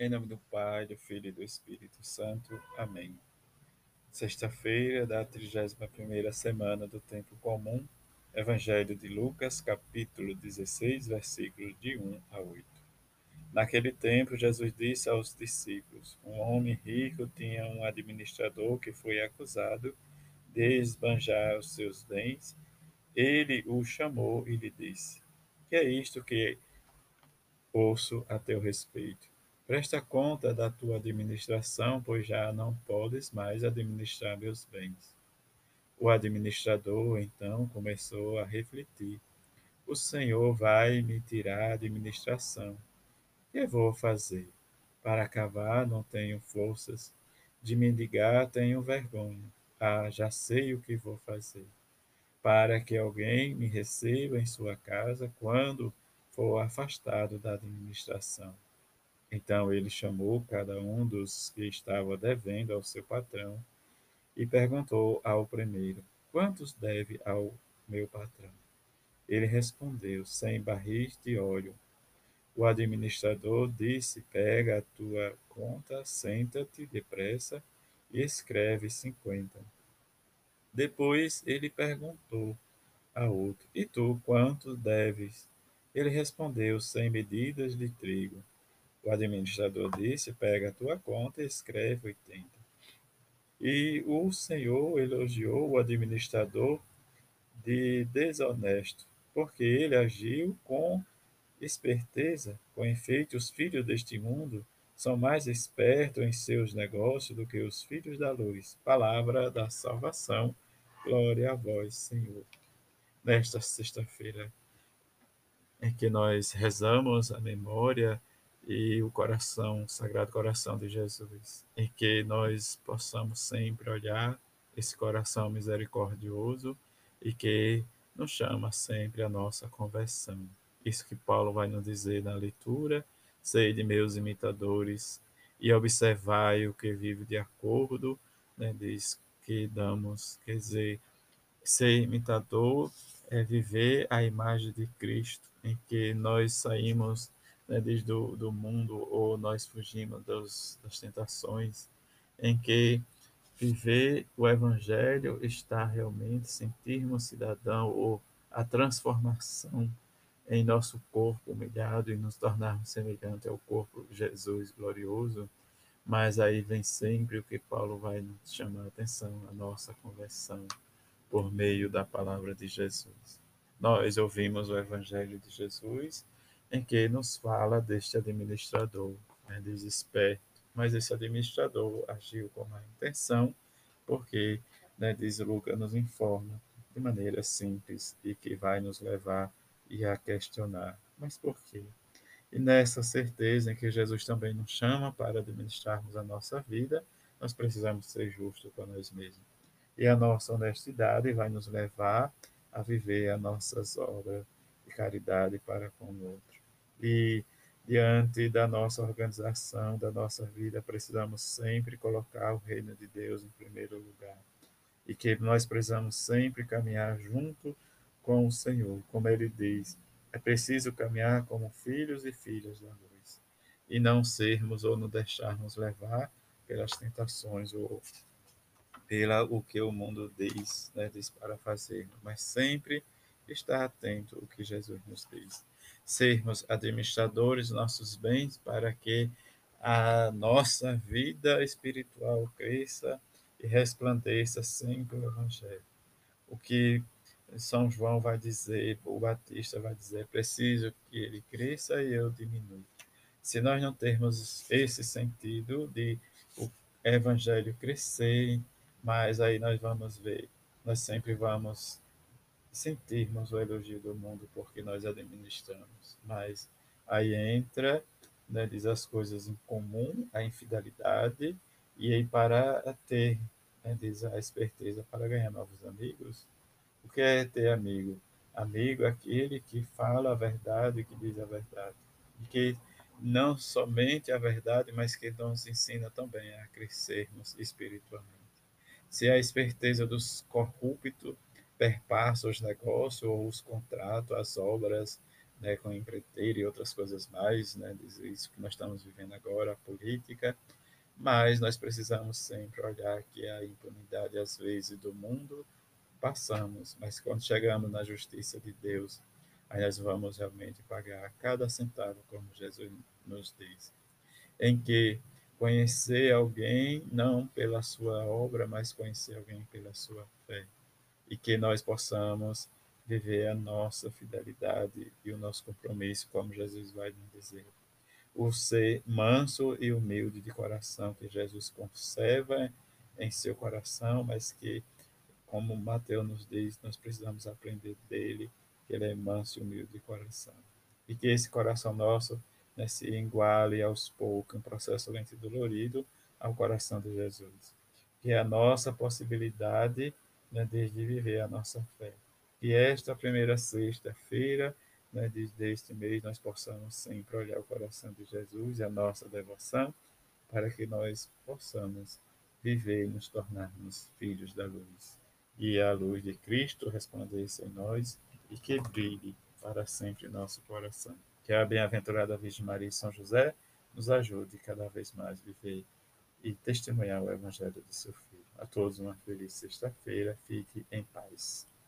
Em nome do Pai, do Filho e do Espírito Santo. Amém. Sexta-feira da 31ª semana do Tempo Comum, Evangelho de Lucas, capítulo 16, versículos de 1 a 8. Naquele tempo, Jesus disse aos discípulos: Um homem rico tinha um administrador que foi acusado de esbanjar os seus bens. Ele o chamou e lhe disse: Que é isto que ouço a teu respeito? Presta conta da tua administração, pois já não podes mais administrar meus bens. O administrador então começou a refletir: O Senhor vai me tirar a administração. Que vou fazer? Para acabar, não tenho forças. De mendigar, tenho vergonha. Ah, já sei o que vou fazer. Para que alguém me receba em sua casa quando for afastado da administração. Então ele chamou cada um dos que estava devendo ao seu patrão e perguntou ao primeiro: Quantos deve ao meu patrão? Ele respondeu: Cem barris de óleo. O administrador disse: Pega a tua conta, senta-te depressa e escreve cinquenta. Depois ele perguntou a outro: E tu quanto deves? Ele respondeu: Cem medidas de trigo. O administrador disse: Pega a tua conta e escreve oitenta. E o Senhor elogiou o administrador de desonesto, porque ele agiu com esperteza. Com efeito, os filhos deste mundo são mais espertos em seus negócios do que os filhos da luz. Palavra da salvação. Glória a vós, Senhor. Nesta sexta-feira em que nós rezamos a memória e o coração, o Sagrado Coração de Jesus, em que nós possamos sempre olhar esse coração misericordioso e que nos chama sempre a nossa conversão. Isso que Paulo vai nos dizer na leitura, sei de meus imitadores e observai o que vive de acordo, né, diz que damos, quer dizer, ser imitador é viver a imagem de Cristo, em que nós saímos né, desde o do mundo ou nós fugimos dos, das tentações, em que viver o Evangelho está realmente sentirmos cidadão ou a transformação em nosso corpo humilhado e nos tornarmos semelhante ao corpo de Jesus glorioso. Mas aí vem sempre o que Paulo vai nos chamar a atenção, a nossa conversão por meio da palavra de Jesus. Nós ouvimos o Evangelho de Jesus em que nos fala deste administrador, né, desesperto. Mas esse administrador agiu com má intenção, porque, né, diz Lucas, nos informa de maneira simples e que vai nos levar e a questionar. Mas por quê? E nessa certeza em que Jesus também nos chama para administrarmos a nossa vida, nós precisamos ser justos com nós mesmos. E a nossa honestidade vai nos levar a viver as nossas obras de caridade para com o outro e diante da nossa organização, da nossa vida, precisamos sempre colocar o reino de Deus em primeiro lugar. E que nós precisamos sempre caminhar junto com o Senhor, como ele diz, é preciso caminhar como filhos e filhas da luz e não sermos ou não deixarmos levar pelas tentações ou pela o que o mundo diz, né, diz para fazer, mas sempre estar atento ao que Jesus nos diz sermos administradores nossos bens para que a nossa vida espiritual cresça e resplandeça sempre o Evangelho. O que São João vai dizer, o Batista vai dizer, preciso que ele cresça e eu diminua. Se nós não termos esse sentido de o Evangelho crescer, mas aí nós vamos ver, nós sempre vamos sentirmos o elogio do mundo porque nós administramos. Mas aí entra, né, diz as coisas em comum, a infidelidade, e aí para ter, né, diz a esperteza para ganhar novos amigos. O que é ter amigo? Amigo é aquele que fala a verdade, que diz a verdade. E que não somente a verdade, mas que nos ensina também a crescermos espiritualmente. Se a esperteza dos corruptos perpassa os negócios ou os contratos, as obras né, com empreiteiro e outras coisas mais, né, isso que nós estamos vivendo agora, a política, mas nós precisamos sempre olhar que a impunidade, às vezes, do mundo passamos, mas quando chegamos na justiça de Deus, aí nós vamos realmente pagar cada centavo, como Jesus nos diz, em que conhecer alguém não pela sua obra, mas conhecer alguém pela sua fé, e que nós possamos viver a nossa fidelidade e o nosso compromisso, como Jesus vai nos dizer o ser manso e humilde de coração que Jesus conserva em seu coração, mas que, como Mateus nos diz, nós precisamos aprender dele, que ele é manso e humilde de coração. E que esse coração nosso né, se iguale aos poucos, um processo lento e dolorido, ao coração de Jesus. Que a nossa possibilidade né, de viver a nossa fé. Que esta primeira sexta-feira né, deste mês nós possamos sempre olhar o coração de Jesus e a nossa devoção, para que nós possamos viver e nos tornarmos filhos da luz. E a luz de Cristo resplandeça em nós e que brilhe para sempre em nosso coração. Que a bem-aventurada Virgem Maria e São José nos ajude cada vez mais a viver e testemunhar o Evangelho de seu Filho. A todos uma feliz sexta-feira. Fique em paz.